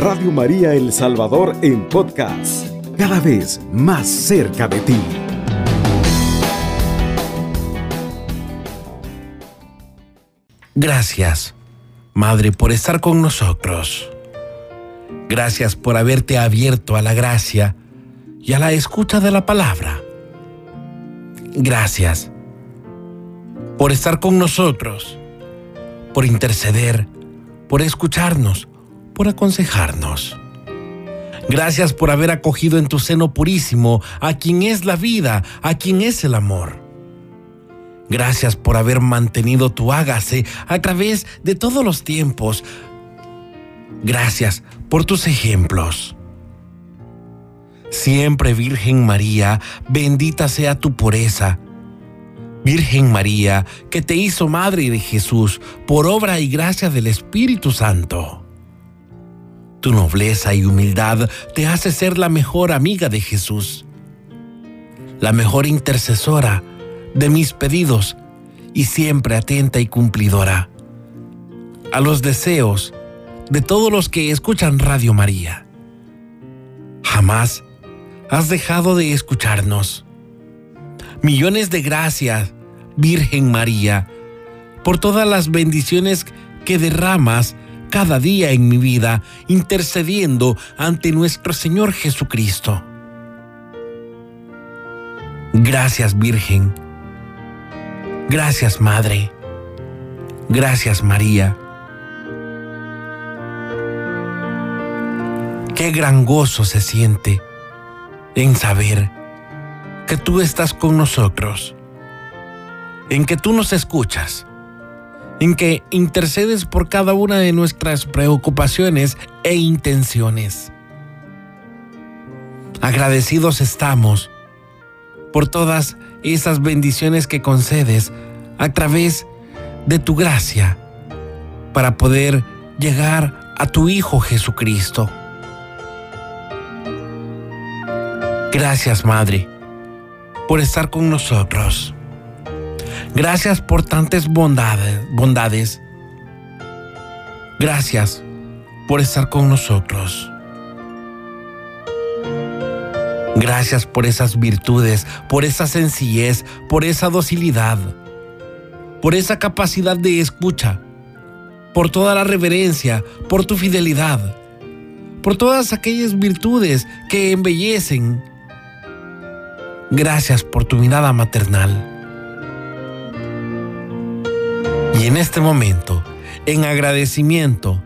Radio María El Salvador en podcast, cada vez más cerca de ti. Gracias, Madre, por estar con nosotros. Gracias por haberte abierto a la gracia y a la escucha de la palabra. Gracias por estar con nosotros, por interceder, por escucharnos, por aconsejarnos. Gracias por haber acogido en tu seno purísimo a quien es la vida, a quien es el amor. Gracias por haber mantenido tu hágase a través de todos los tiempos. Gracias por tus ejemplos. Siempre Virgen María, bendita sea tu pureza. Virgen María, que te hizo Madre de Jesús por obra y gracia del Espíritu Santo. Tu nobleza y humildad te hace ser la mejor amiga de Jesús, la mejor intercesora de mis pedidos y siempre atenta y cumplidora a los deseos de todos los que escuchan Radio María. Jamás has dejado de escucharnos. Millones de gracias, Virgen María, por todas las bendiciones que derramas cada día en mi vida, intercediendo ante nuestro Señor Jesucristo. Gracias, Virgen. Gracias, Madre. Gracias, María. Qué gran gozo se siente en saber que tú estás con nosotros, en que tú nos escuchas, en que intercedes por cada una de nuestras preocupaciones e intenciones. Agradecidos estamos por todas esas bendiciones que concedes a través de tu gracia para poder llegar a tu Hijo Jesucristo. Gracias, Madre, por estar con nosotros. Gracias por tantas bondades, bondades. Gracias por estar con nosotros. Gracias por esas virtudes, por esa sencillez, por esa docilidad, por esa capacidad de escucha, por toda la reverencia, por tu fidelidad, por todas aquellas virtudes que embellecen Gracias por tu mirada maternal. Y en este momento, en agradecimiento,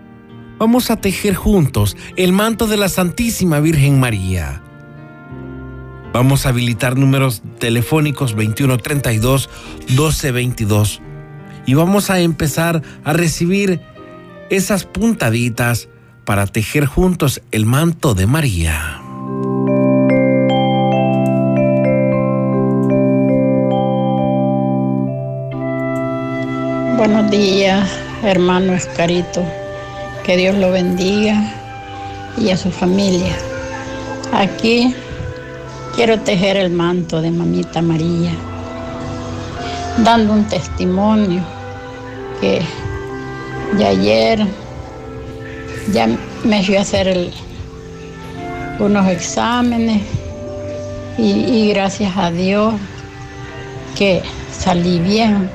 vamos a tejer juntos el manto de la Santísima Virgen María. Vamos a habilitar números telefónicos 2132 1222 y vamos a empezar a recibir esas puntaditas para tejer juntos el manto de María. Buenos días, hermano Escarito. Que Dios lo bendiga y a su familia. Aquí quiero tejer el manto de Mamita María, dando un testimonio que ya ayer ya me fui a hacer unos exámenes y, y gracias a Dios que salí bien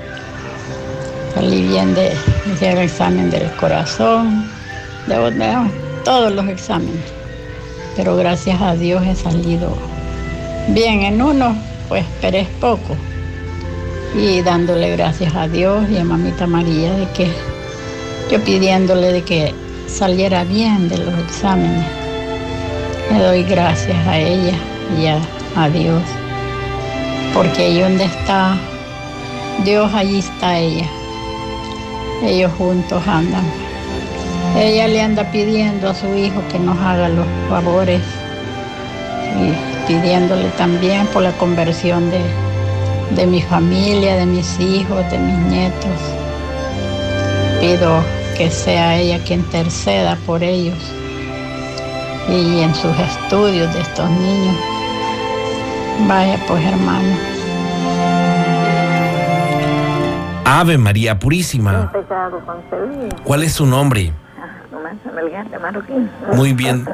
salí bien de, el examen del corazón, de, todos los exámenes. Pero gracias a Dios he salido bien en uno, pues esperé poco. Y dándole gracias a Dios y a mamita María de que yo pidiéndole de que saliera bien de los exámenes. Le doy gracias a ella y a, a Dios. Porque ahí donde está Dios, allí está ella. Ellos juntos andan. Ella le anda pidiendo a su hijo que nos haga los favores y pidiéndole también por la conversión de, de mi familia, de mis hijos, de mis nietos. Pido que sea ella quien interceda por ellos y en sus estudios de estos niños. Vaya pues hermano. Ave María Purísima. ¿Cuál es su nombre? Marroquín. Muy bien.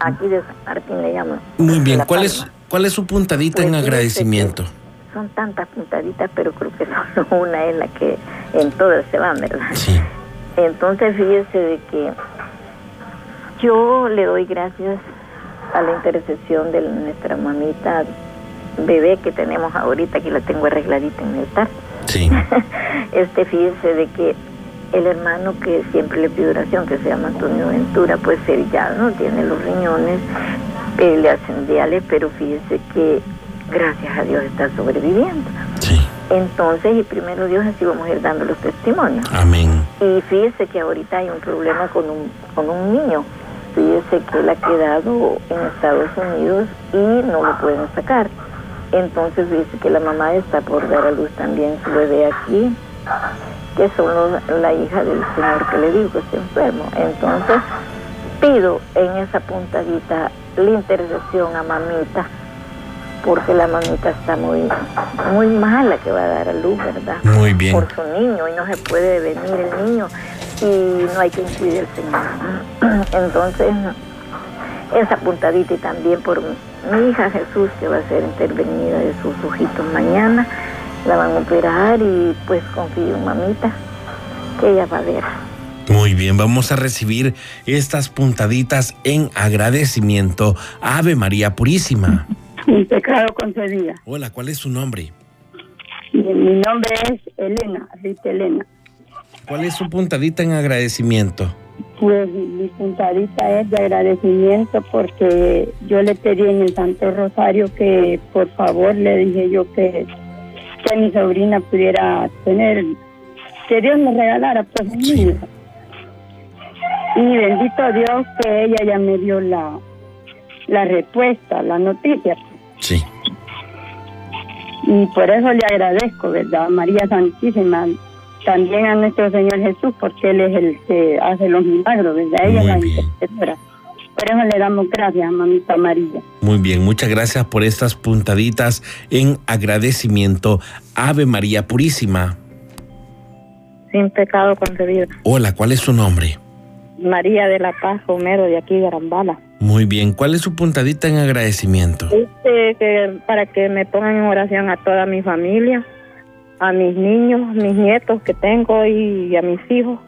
Aquí de San Martín le llaman. Muy bien. ¿Cuál es, cuál es su puntadita Pues en fíjese agradecimiento? Son tantas puntaditas, pero creo que solo una es la que en todas se van, ¿verdad? Sí. Entonces fíjese de que yo le doy gracias a la intercesión de nuestra mamita bebé que tenemos ahorita, que la tengo arregladita en el altar. Sí. este fíjese de que el hermano que siempre le pide oración, que se llama Antonio Ventura, pues él ya no tiene los riñones, eh, le hacen diales, pero fíjese que gracias a Dios está sobreviviendo. Sí. Entonces, y primero Dios así vamos a ir dando los testimonios. Amén. Y fíjese que ahorita hay un problema con un, con un niño. Fíjese que él ha quedado en Estados Unidos y no lo pueden sacar. Entonces fíjese que la mamá está por dar a luz también su bebé aquí, que son los- la hija del señor que le digo que está enfermo. Entonces pido en esa puntadita la intercesión a mamita, porque la mamita está muy, muy mala que va a dar a luz, ¿verdad? Muy bien. Por su niño y no se puede venir el niño y no hay quien cuide al Señor. Entonces, esa puntadita y también por mi, hija Jesús que va a ser intervenida de sus ojitos mañana, la van a operar y pues confío en mamita que ella va a ver. Muy bien, vamos a recibir estas puntaditas en agradecimiento. Ave María Purísima. Mi pecado concedida. Hola, ¿cuál es su nombre? Mi mi nombre es Elena, Rita Elena. ¿Cuál es su puntadita en agradecimiento? Pues mi puntadita es de agradecimiento porque yo le pedí en el Santo Rosario que por favor le dije yo que, que mi sobrina pudiera tener, que Dios me regalara pues un niño. Y bendito Dios que ella ya me dio la, la respuesta, la noticia. Sí. Y por eso le agradezco, ¿verdad? María Santísima, también a nuestro Señor Jesús, porque Él es el que hace los milagros, ¿verdad? Ella Muy es la bien. intercesora. Por eso le damos gracias, mamita María. Muy bien, muchas gracias por estas puntaditas en agradecimiento. Ave María Purísima. Sin pecado concebido. Hola, ¿cuál es su nombre? María de la Paz Romero de aquí de Arambala. Muy bien, ¿cuál es su puntadita en agradecimiento? Este, que para que me pongan en oración a toda mi familia, a mis niños, mis nietos que tengo y a mis hijos.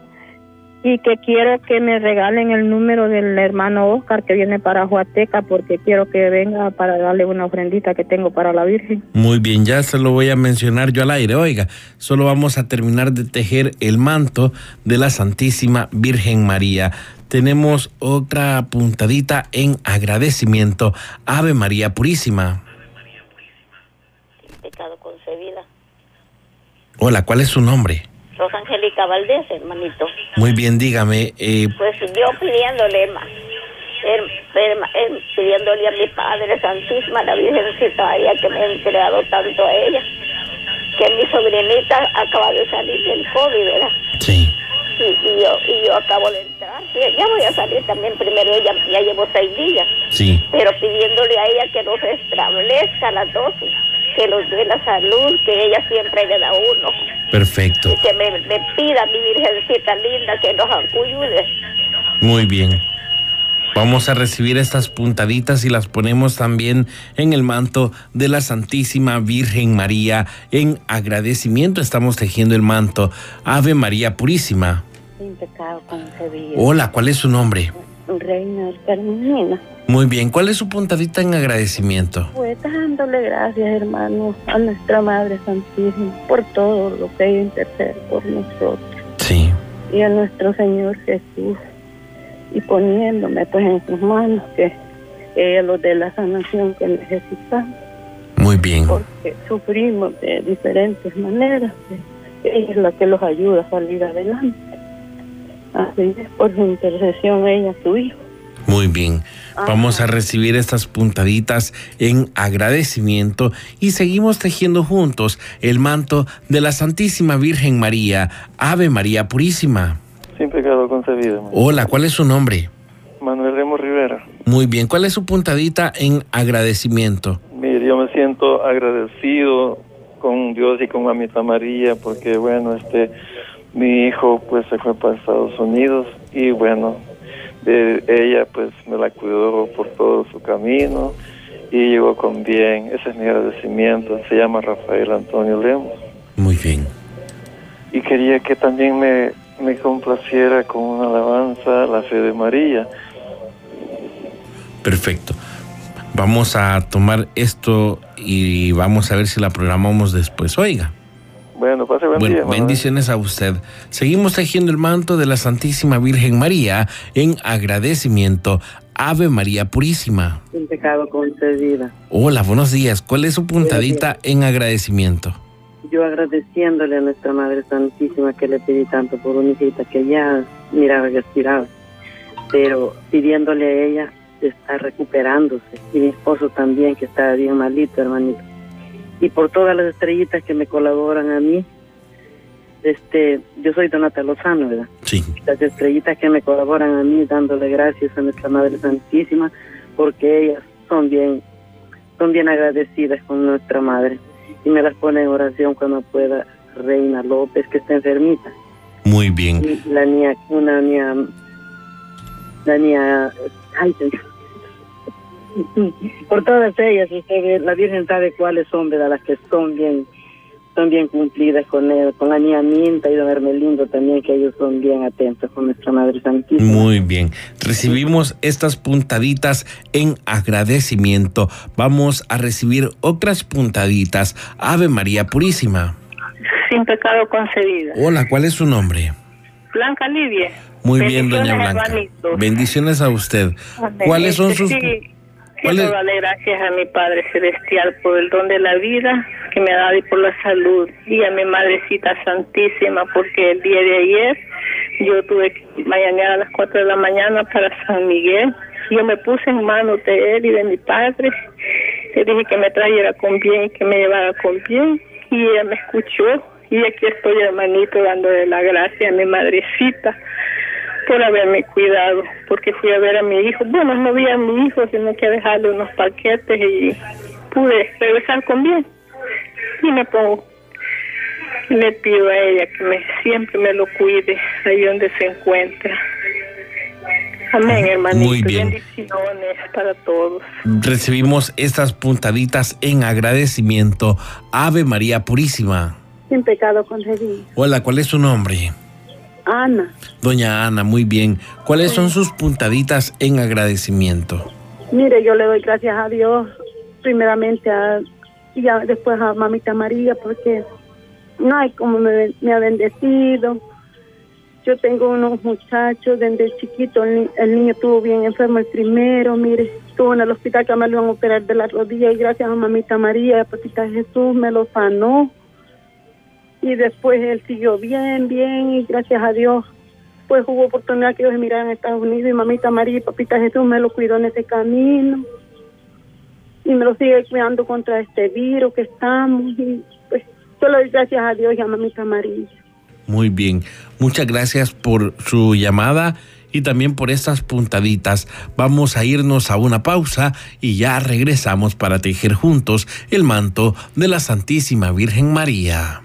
Y que quiero que me regalen el número del hermano Oscar que viene para Huateca porque quiero que venga para darle una ofrendita que tengo para la Virgen. Muy bien, ya se lo voy a mencionar yo al aire. Oiga, solo vamos a terminar de tejer el manto de la Santísima Virgen María. Tenemos otra puntadita en agradecimiento. Ave María Purísima. Pecado concebida. Hola, ¿cuál es su nombre? Rosa Angélica Valdés, hermanito. Muy bien, dígame. eh, Pues yo pidiéndole, ma, er- er- er- pidiéndole a mi Padre Santísima, la Virgencita María, que me ha entregado tanto a ella, que mi sobrinita acaba de salir del COVID, ¿verdad? sí, Y, y yo, y yo acabo de entrar. Ya voy a salir también primero, ella ya llevo seis días, sí. pero pidiéndole a ella que nos establezca las dosis, que nos dé la salud, que ella siempre le da uno, Perfecto. y que me, me pida mi Virgencita linda que nos ayude. Muy bien. Vamos a recibir estas puntaditas y las ponemos también en el manto de la Santísima Virgen María. En agradecimiento estamos tejiendo el manto. Ave María Purísima. Sin pecado concebido. Hola, ¿cuál es su nombre? Reina Carmenina. Muy bien, ¿cuál es su puntadita en agradecimiento? Pues dándole gracias, hermano, a nuestra Madre Santísima por todo lo que ella intercede por nosotros Sí, y a nuestro Señor Jesús y poniéndome pues en sus manos que ella nos dé la sanación que necesitamos muy bien. porque sufrimos de diferentes maneras. Ella es la que los ayuda a salir adelante. Así es, por su intercesión ella, su hijo. Muy bien. Vamos a recibir estas puntaditas en agradecimiento y seguimos tejiendo juntos el manto de la Santísima Virgen María. Ave María Purísima. Sin pecado concebido. Hola, ¿cuál es su nombre? Manuel Remo Rivera. Muy bien, ¿cuál es su puntadita en agradecimiento? Mire, yo me siento agradecido con Dios y con Mamita María porque, bueno, este, mi hijo pues se fue para Estados Unidos y bueno, de ella pues me la cuidó por todo su camino y llegó con bien. Ese es mi agradecimiento. Se llama Rafael Antonio Lemos. Muy bien. Y quería que también me, me complaciera con una alabanza a la fe de María. Perfecto. Vamos a tomar esto y vamos a ver si la programamos después. Oiga. Bueno, pase buen Bueno, día, bendiciones a usted. Seguimos tejiendo el manto de la Santísima Virgen María en agradecimiento. Ave María Purísima. sin pecado concedida. Hola, buenos días. ¿Cuál es su puntadita en agradecimiento? Yo agradeciéndole a nuestra Madre Santísima que le pedí tanto por una hijita que ya miraba y aspiraba, pero pidiéndole a ella estar recuperándose y mi esposo también que está bien malito, hermanito. Y por todas las estrellitas que me colaboran a mí, este, yo soy Donata Lozano, ¿verdad? Sí. las estrellitas que me colaboran a mí dándole gracias a nuestra Madre Santísima porque ellas son bien son bien agradecidas con nuestra Madre y me las pone en oración cuando pueda Reina López que está enfermita Muy bien. y la niña una niña la niña ay señor. Por todas ellas usted ve, la Virgen sabe cuáles son ¿verdad? las que son bien son bien cumplidas con él, con la niña Minta y don Hermelindo también, que ellos son bien atentos con nuestra Madre Santísima. Muy bien. Recibimos estas puntaditas en agradecimiento. Vamos a recibir otras puntaditas. Ave María Purísima. Sin pecado concebida. Hola, ¿cuál es su nombre? Blanca Lidia. Muy bien, doña Bendiciones, Blanca. Bendiciones a usted. Amén. ¿Cuáles son sus Sí, quiero darle gracias a mi Padre Celestial por el don de la vida que me ha dado y por la salud. Y a mi Madrecita Santísima porque el día de ayer yo tuve que mañana a las 4 de la mañana para San Miguel. Yo me puse en manos de él y de mi padre. Le dije que me trajera con bien y que me llevara con bien. Y ella me escuchó. Y aquí estoy, hermanito, dándole la gracia a mi madrecita por haberme cuidado, porque fui a ver a mi hijo. Bueno, no vi a mi hijo, sino que a dejarle unos paquetes y pude regresar con bien. Y me pongo, le pido a ella que me, siempre me lo cuide ahí donde se encuentra. Amén, hermanito. Muy bien. Bendiciones para todos. recibimos estas puntaditas en agradecimiento? Ave María Purísima. Sin pecado concebido. Hola, ¿cuál es su nombre? Ana, Doña Ana, muy bien. ¿Cuáles son sus puntaditas en agradecimiento? mire, yo le doy gracias a Dios, primeramente a, y ya después a mamita María, porque no hay como me, me ha bendecido. Yo tengo unos muchachos desde chiquito, el, el niño estuvo bien enfermo el primero, mire, estuvo en el hospital que me lo iban a operar de la rodilla y gracias a mamita María, papita Jesús me lo sanó. Y después él siguió bien, bien y gracias a Dios pues hubo oportunidad que ellos emigraran a Estados Unidos y mamita María y papita Jesús me lo cuidó en ese camino y me lo sigue cuidando contra este virus que estamos y pues doy gracias a Dios y a mamita María. Muy bien. Muchas gracias por su llamada y también por estas puntaditas. Vamos a irnos a una pausa y ya regresamos para tejer juntos el manto de la Santísima Virgen María.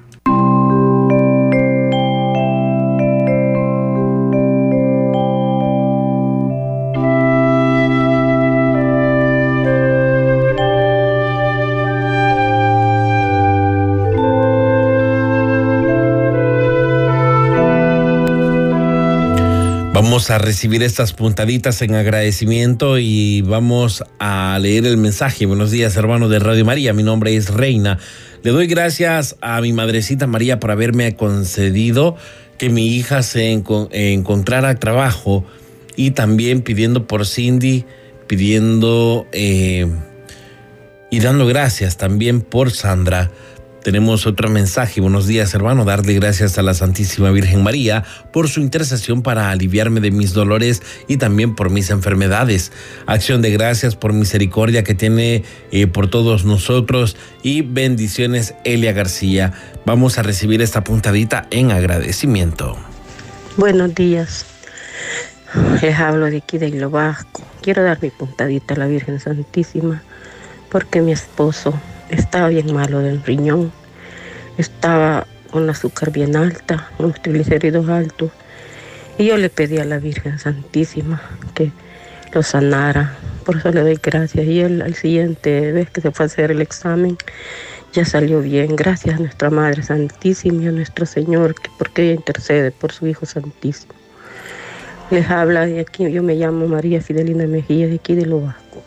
Vamos a recibir estas puntaditas en agradecimiento y vamos a leer el mensaje. Buenos días, hermano de Radio María. Mi nombre es Reina. Le doy gracias a mi madrecita María por haberme concedido que mi hija se enco- encontrara trabajo y también pidiendo por Cindy, pidiendo eh, y dando gracias también por Sandra. Tenemos otro mensaje. Buenos días, hermano. Darle gracias a la Santísima Virgen María por su intercesión para aliviarme de mis dolores y también por mis enfermedades. Acción de gracias por misericordia que tiene eh, por todos nosotros y bendiciones, Elia García. Vamos a recibir esta puntadita en agradecimiento. Buenos días. Les hablo de aquí de Hilo Vasco. Quiero dar mi puntadita a la Virgen Santísima porque mi esposo estaba bien malo del riñón. Estaba con azúcar bien alta, unos triglicéridos altos Y yo le pedí a la Virgen Santísima que lo sanara. Por eso le doy gracias. Y él al siguiente vez que se fue a hacer el examen, ya salió bien. Gracias a nuestra Madre Santísima y a nuestro Señor, que porque ella intercede por su Hijo Santísimo. Les habla de aquí, yo me llamo María Fidelina Mejía, de aquí de Lobasco.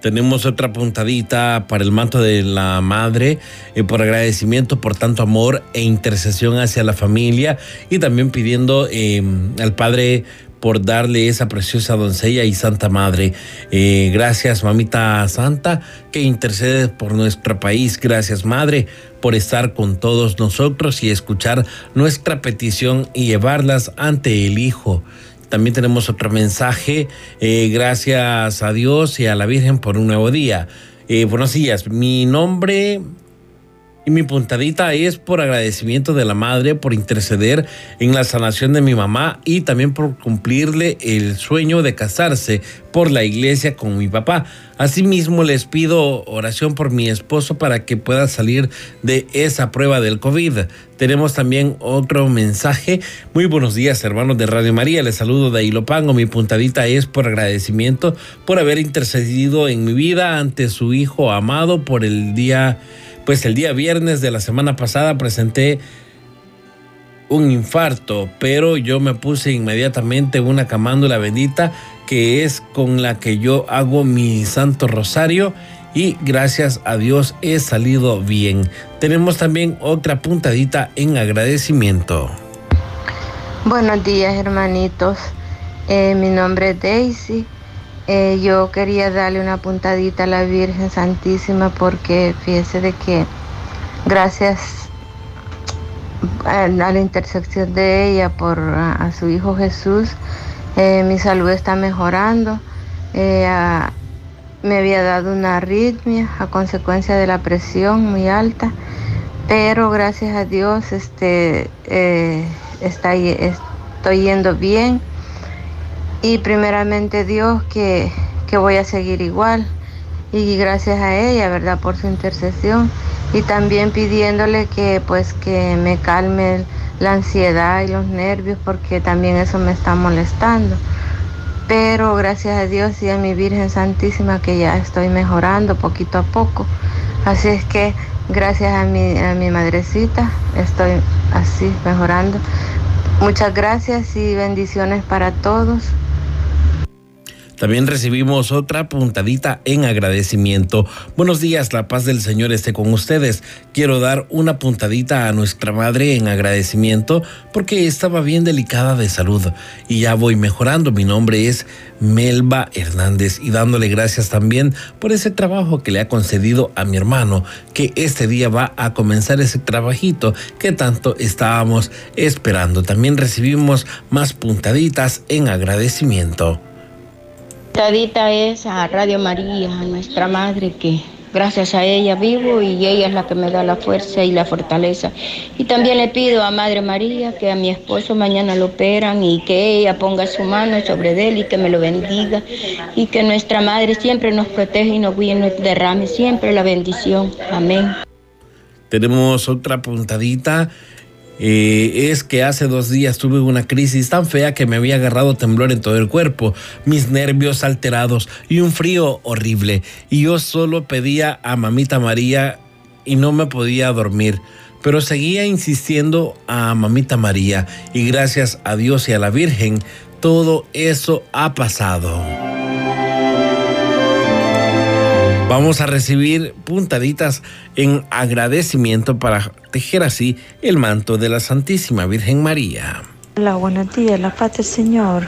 Tenemos otra puntadita para el manto de la madre, eh, por agradecimiento por tanto amor e intercesión hacia la familia y también pidiendo eh, al Padre por darle esa preciosa doncella y Santa Madre. Eh, gracias, mamita Santa, que intercede por nuestro país. Gracias, Madre, por estar con todos nosotros y escuchar nuestra petición y llevarlas ante el Hijo. También tenemos otro mensaje. Eh, gracias a Dios y a la Virgen por un nuevo día. Eh, buenos días. Mi nombre y mi puntadita es por agradecimiento de la madre, por interceder en la sanación de mi mamá y también por cumplirle el sueño de casarse por la iglesia con mi papá. Asimismo, les pido oración por mi esposo para que pueda salir de esa prueba del COVID. Tenemos también otro mensaje. Muy buenos días, hermanos de Radio María. Les saludo de Ilopango. Mi puntadita es por agradecimiento por haber intercedido en mi vida ante su hijo amado por el día pues el día viernes de la semana pasada presenté un infarto, pero yo me puse inmediatamente una camándula bendita que es con la que yo hago mi santo rosario y gracias a Dios he salido bien. Tenemos también otra puntadita en agradecimiento. Buenos días hermanitos, eh, mi nombre es Daisy eh, yo quería darle una puntadita a la Virgen Santísima porque fíjese de que gracias a, la intersección de ella por a, su Hijo Jesús, eh, mi salud está mejorando. Eh, me había dado una arritmia a consecuencia de la presión muy alta, pero gracias a Dios este, está, estoy yendo bien y primeramente Dios que, voy a seguir igual y gracias a ella, ¿verdad? Por su intercesión y también pidiéndole que pues que me calme la ansiedad y los nervios porque también eso me está molestando. Pero gracias a Dios y a mi Virgen Santísima que ya estoy mejorando poquito a poco. Así es que gracias a mi, a mi madrecita estoy así mejorando. Muchas gracias y bendiciones para todos. También recibimos otra puntadita en agradecimiento. Buenos días, la paz del Señor esté con ustedes. Quiero dar una puntadita a nuestra madre en agradecimiento porque estaba bien delicada de salud y ya voy mejorando. Mi nombre es Melba Hernández y dándole gracias también por ese trabajo que le ha concedido a mi hermano, que este día va a comenzar ese trabajito que tanto estábamos esperando. También recibimos más puntaditas en agradecimiento es a Radio María, a nuestra madre que gracias a ella vivo y ella es la que me da la fuerza y la fortaleza. Y también le pido a Madre María que a mi esposo mañana lo operan y que ella ponga su mano sobre él y que me lo bendiga y que nuestra Madre siempre nos proteja y nos guíe, nos derrame siempre la bendición. Amén. Tenemos otra puntadita eh, es que hace dos días tuve una crisis tan fea que me había agarrado temblor en todo el cuerpo, mis nervios alterados y un frío horrible. Y yo solo pedía a mamita María y no me podía dormir. Pero seguía insistiendo a mamita María y gracias a Dios y a la Virgen, todo eso ha pasado. Vamos a recibir puntaditas en agradecimiento para tejer así el manto de la Santísima Virgen María. Hola, buenos días, la paz del Señor.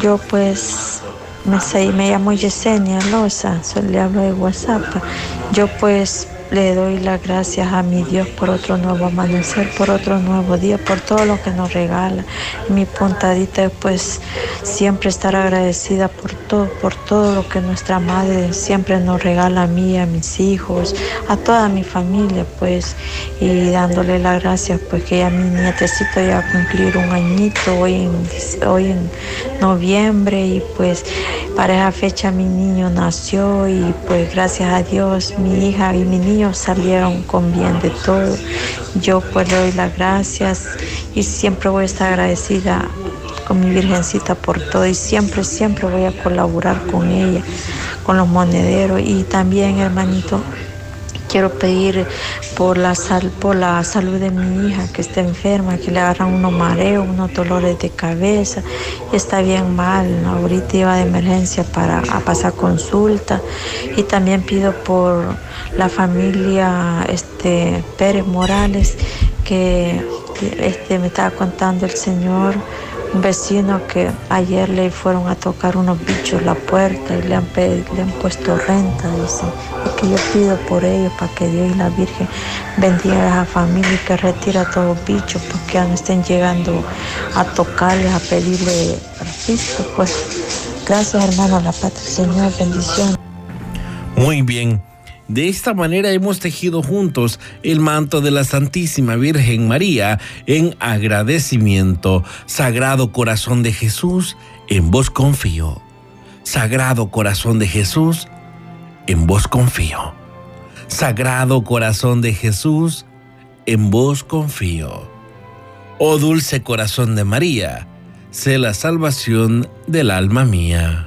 Yo pues me, me llamo Yesenia Loza, le hablo de WhatsApp. Yo pues le doy las gracias a mi Dios por otro nuevo amanecer, por otro nuevo día, por todo lo que nos regala. Mi puntadita pues siempre estar agradecida por todo, por todo lo que nuestra madre siempre nos regala a mí, a mis hijos, a toda mi familia pues y dándole las gracias pues que ya mi nietecito ya a cumplir un añito hoy en, hoy en noviembre y pues para esa fecha mi niño nació y pues gracias a Dios mi hija y mi niño salieron con bien de todo. Yo pues doy las gracias y siempre voy a estar agradecida con mi virgencita por todo y siempre, siempre voy a colaborar con ella, con los monederos y también, hermanito, quiero pedir por la, sal, por la salud de mi hija que está enferma, que le agarran unos mareos, unos dolores de cabeza, está bien mal, ahorita iba de emergencia para pasar consulta. Y también pido por la familia este, Pérez Morales que este, me estaba contando el Señor un vecino que ayer le fueron a tocar unos bichos la puerta y le han, le han puesto renta, dice. Y yo pido por ellos para que Dios y la Virgen bendiga a esa familia y que retire a todos los bichos porque ya no estén llegando a tocarles, a pedirle registro. Pues gracias hermano, la paz del Señor, bendición. Muy bien. De esta manera hemos tejido juntos el manto de la Santísima Virgen María en agradecimiento. Sagrado Corazón de Jesús, en vos confío. Sagrado Corazón de Jesús, en vos confío. Sagrado Corazón de Jesús, en vos confío. Oh dulce corazón de María, sé la salvación del alma mía.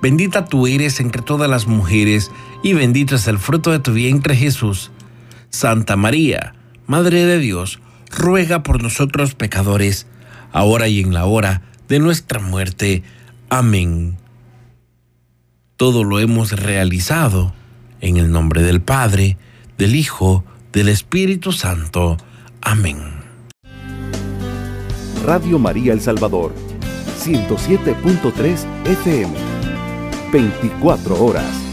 Bendita tú eres entre todas las mujeres, y bendito es el fruto de tu vientre Jesús. Santa María, Madre de Dios, ruega por nosotros pecadores, ahora y en la hora de nuestra muerte. Amén. Todo lo hemos realizado en el nombre del Padre, del Hijo, del Espíritu Santo. Amén. Radio María El Salvador, 107.3 FM. 24 horas.